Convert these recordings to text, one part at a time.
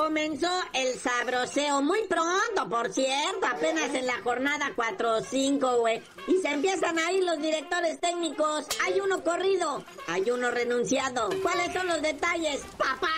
Comenzó el sabroseo muy pronto, por cierto, apenas en la jornada 4 o 5, güey. Y se empiezan a ir los directores técnicos. Hay uno corrido, hay uno renunciado. ¿Cuáles son los detalles, papá?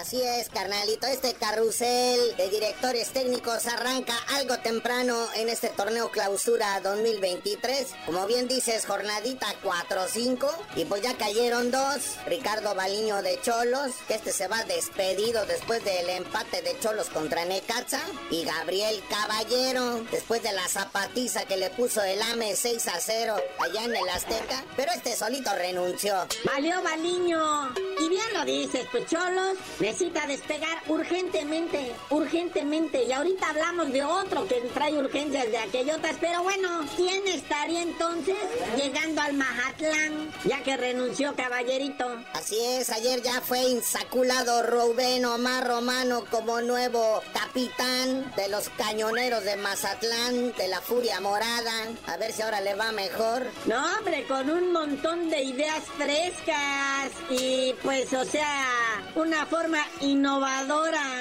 Así es, carnalito. Este carrusel de directores técnicos arranca algo temprano en este torneo clausura 2023. Como bien dices, jornadita 4-5. Y pues ya cayeron dos. Ricardo Baliño de Cholos, que este se va despedido después del empate de Cholos contra Necaxa. Y Gabriel Caballero, después de la zapatiza que le puso el AME 6 a 0 allá en el Azteca. Pero este solito renunció. Valió Baliño. Y bien lo dices, pues Cholos necesita despegar urgentemente, urgentemente. Y ahorita hablamos de otro que trae urgencias de aquellotas. Pero bueno, ¿quién estaría entonces llegando al Mazatlán? Ya que renunció Caballerito. Así es, ayer ya fue insaculado Rubén Omar Romano como nuevo capitán de los cañoneros de Mazatlán, de la Furia Morada. A ver si ahora le va mejor. No, hombre, con un montón de ideas frescas y pues, o sea, una forma innovadora.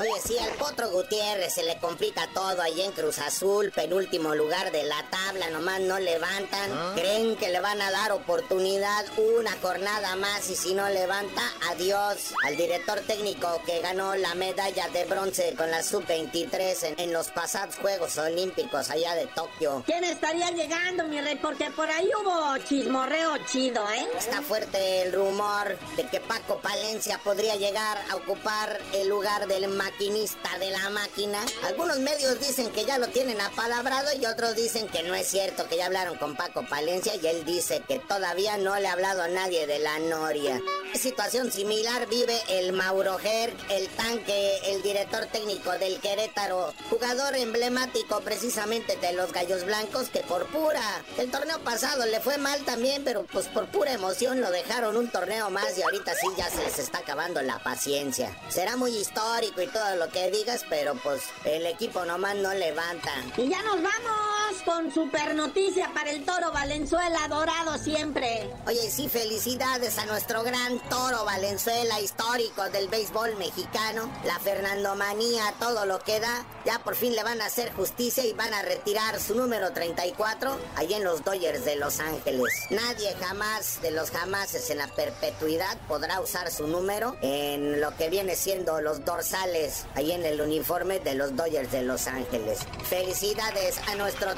Oye, sí, al Potro Gutiérrez se le complica todo ahí en Cruz Azul, penúltimo lugar de la tabla, nomás no levantan. Creen que le van a dar oportunidad una jornada más y si no levanta, adiós. Al director técnico que ganó la medalla de bronce con la sub-23 en, en los pasados Juegos Olímpicos allá de Tokio. ¿Quién estaría llegando, mi rey? Porque por ahí hubo chismorreo chido, ¿eh? Está fuerte el rumor de que Paco Palencia podría llegar a ocupar el lugar del maquinista de la máquina. Algunos medios dicen que ya lo tienen apalabrado y otros dicen que no es cierto, que ya hablaron con Paco Palencia y él dice que todavía no le ha hablado a nadie de la Noria. Situación similar vive el Mauro Ger, el tanque, el director técnico del Querétaro, jugador emblemático precisamente de los Gallos Blancos que por pura, el torneo pasado le fue mal también, pero pues por pura emoción lo dejaron un torneo más y ahorita sí ya se les está acabando la paciencia. Será muy histórico y todo lo que digas, pero pues el equipo nomás no levanta. Y ya nos vamos con super noticia para el toro Valenzuela, dorado siempre. Oye, sí, felicidades a nuestro gran toro Valenzuela, histórico del béisbol mexicano. La Fernandomanía, todo lo que da. Ya por fin le van a hacer justicia y van a retirar su número 34 ahí en los Dodgers de Los Ángeles. Nadie jamás de los jamases en la perpetuidad podrá usar su número en lo que viene siendo los dorsales ahí en el uniforme de los Dodgers de Los Ángeles. Felicidades a nuestro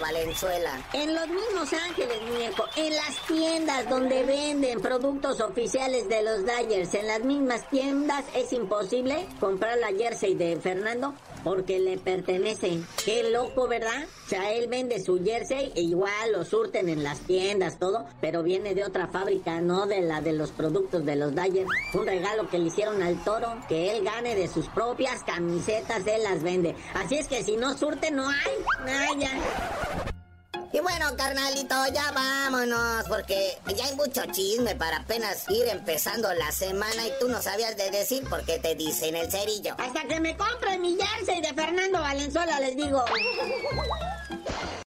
Valenzuela. En los mismos Ángeles, muñeco, en las tiendas donde venden productos oficiales de los Dodgers, en las mismas tiendas es imposible comprar la jersey de Fernando porque le pertenece. Qué loco, ¿verdad? O sea, él vende su jersey e igual lo surten en las tiendas, todo, pero viene de otra fábrica, no de la de los productos de los Dodgers. Un regalo que le hicieron al toro, que él gane de sus propias camisetas, él las vende. Así es que si no surte, no hay. Y bueno, carnalito, ya vámonos, porque ya hay mucho chisme para apenas ir empezando la semana y tú no sabías de decir por qué te dicen el cerillo. Hasta que me compre mi jersey de Fernando Valenzuela, les digo.